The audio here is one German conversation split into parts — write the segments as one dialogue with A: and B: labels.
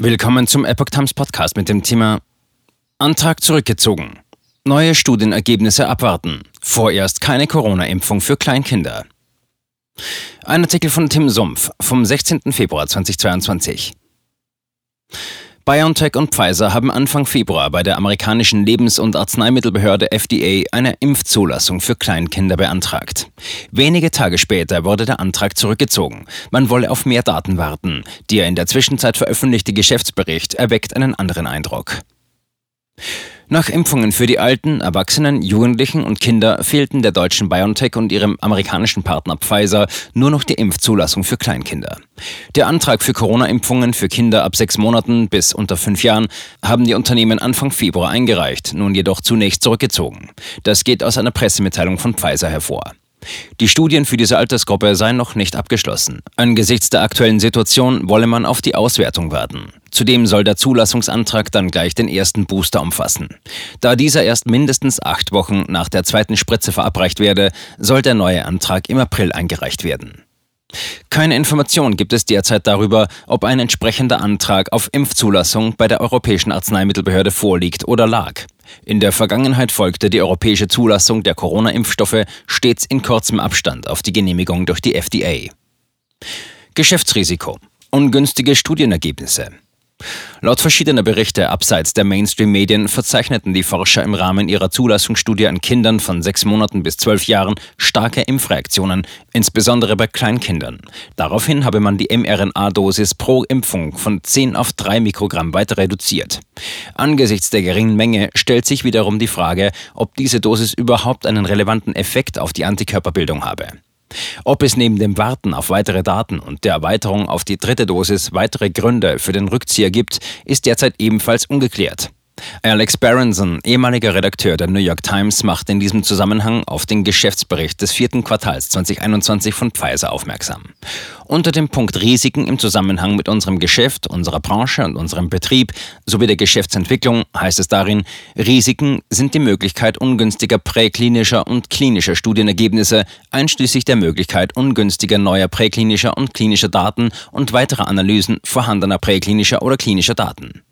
A: Willkommen zum Epoch Times Podcast mit dem Thema Antrag zurückgezogen. Neue Studienergebnisse abwarten. Vorerst keine Corona-Impfung für Kleinkinder. Ein Artikel von Tim Sumpf vom 16. Februar 2022. BioNTech und Pfizer haben Anfang Februar bei der amerikanischen Lebens- und Arzneimittelbehörde FDA eine Impfzulassung für Kleinkinder beantragt. Wenige Tage später wurde der Antrag zurückgezogen. Man wolle auf mehr Daten warten. Der in der Zwischenzeit veröffentlichte Geschäftsbericht erweckt einen anderen Eindruck. Nach Impfungen für die Alten, Erwachsenen, Jugendlichen und Kinder fehlten der deutschen BioNTech und ihrem amerikanischen Partner Pfizer nur noch die Impfzulassung für Kleinkinder. Der Antrag für Corona-Impfungen für Kinder ab sechs Monaten bis unter fünf Jahren haben die Unternehmen Anfang Februar eingereicht, nun jedoch zunächst zurückgezogen. Das geht aus einer Pressemitteilung von Pfizer hervor. Die Studien für diese Altersgruppe seien noch nicht abgeschlossen. Angesichts der aktuellen Situation wolle man auf die Auswertung warten. Zudem soll der Zulassungsantrag dann gleich den ersten Booster umfassen. Da dieser erst mindestens acht Wochen nach der zweiten Spritze verabreicht werde, soll der neue Antrag im April eingereicht werden. Keine Information gibt es derzeit darüber, ob ein entsprechender Antrag auf Impfzulassung bei der Europäischen Arzneimittelbehörde vorliegt oder lag. In der Vergangenheit folgte die europäische Zulassung der Corona-Impfstoffe stets in kurzem Abstand auf die Genehmigung durch die FDA. Geschäftsrisiko. Ungünstige Studienergebnisse. Laut verschiedener Berichte abseits der Mainstream-Medien verzeichneten die Forscher im Rahmen ihrer Zulassungsstudie an Kindern von sechs Monaten bis zwölf Jahren starke Impfreaktionen, insbesondere bei Kleinkindern. Daraufhin habe man die mRNA-Dosis pro Impfung von 10 auf 3 Mikrogramm weiter reduziert. Angesichts der geringen Menge stellt sich wiederum die Frage, ob diese Dosis überhaupt einen relevanten Effekt auf die Antikörperbildung habe. Ob es neben dem Warten auf weitere Daten und der Erweiterung auf die dritte Dosis weitere Gründe für den Rückzieher gibt, ist derzeit ebenfalls ungeklärt. Alex Berenson, ehemaliger Redakteur der New York Times, macht in diesem Zusammenhang auf den Geschäftsbericht des vierten Quartals 2021 von Pfizer aufmerksam. Unter dem Punkt Risiken im Zusammenhang mit unserem Geschäft, unserer Branche und unserem Betrieb sowie der Geschäftsentwicklung heißt es darin, Risiken sind die Möglichkeit ungünstiger präklinischer und klinischer Studienergebnisse, einschließlich der Möglichkeit ungünstiger neuer präklinischer und klinischer Daten und weiterer Analysen vorhandener präklinischer oder klinischer Daten.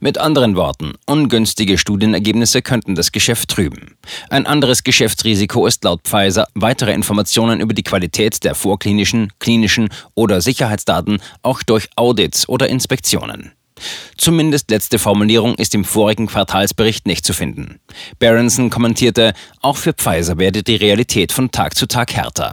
A: Mit anderen Worten, ungünstige Studienergebnisse könnten das Geschäft trüben. Ein anderes Geschäftsrisiko ist laut Pfizer, weitere Informationen über die Qualität der vorklinischen, klinischen oder Sicherheitsdaten auch durch Audits oder Inspektionen. Zumindest letzte Formulierung ist im vorigen Quartalsbericht nicht zu finden. Berenson kommentierte, auch für Pfizer werde die Realität von Tag zu Tag härter.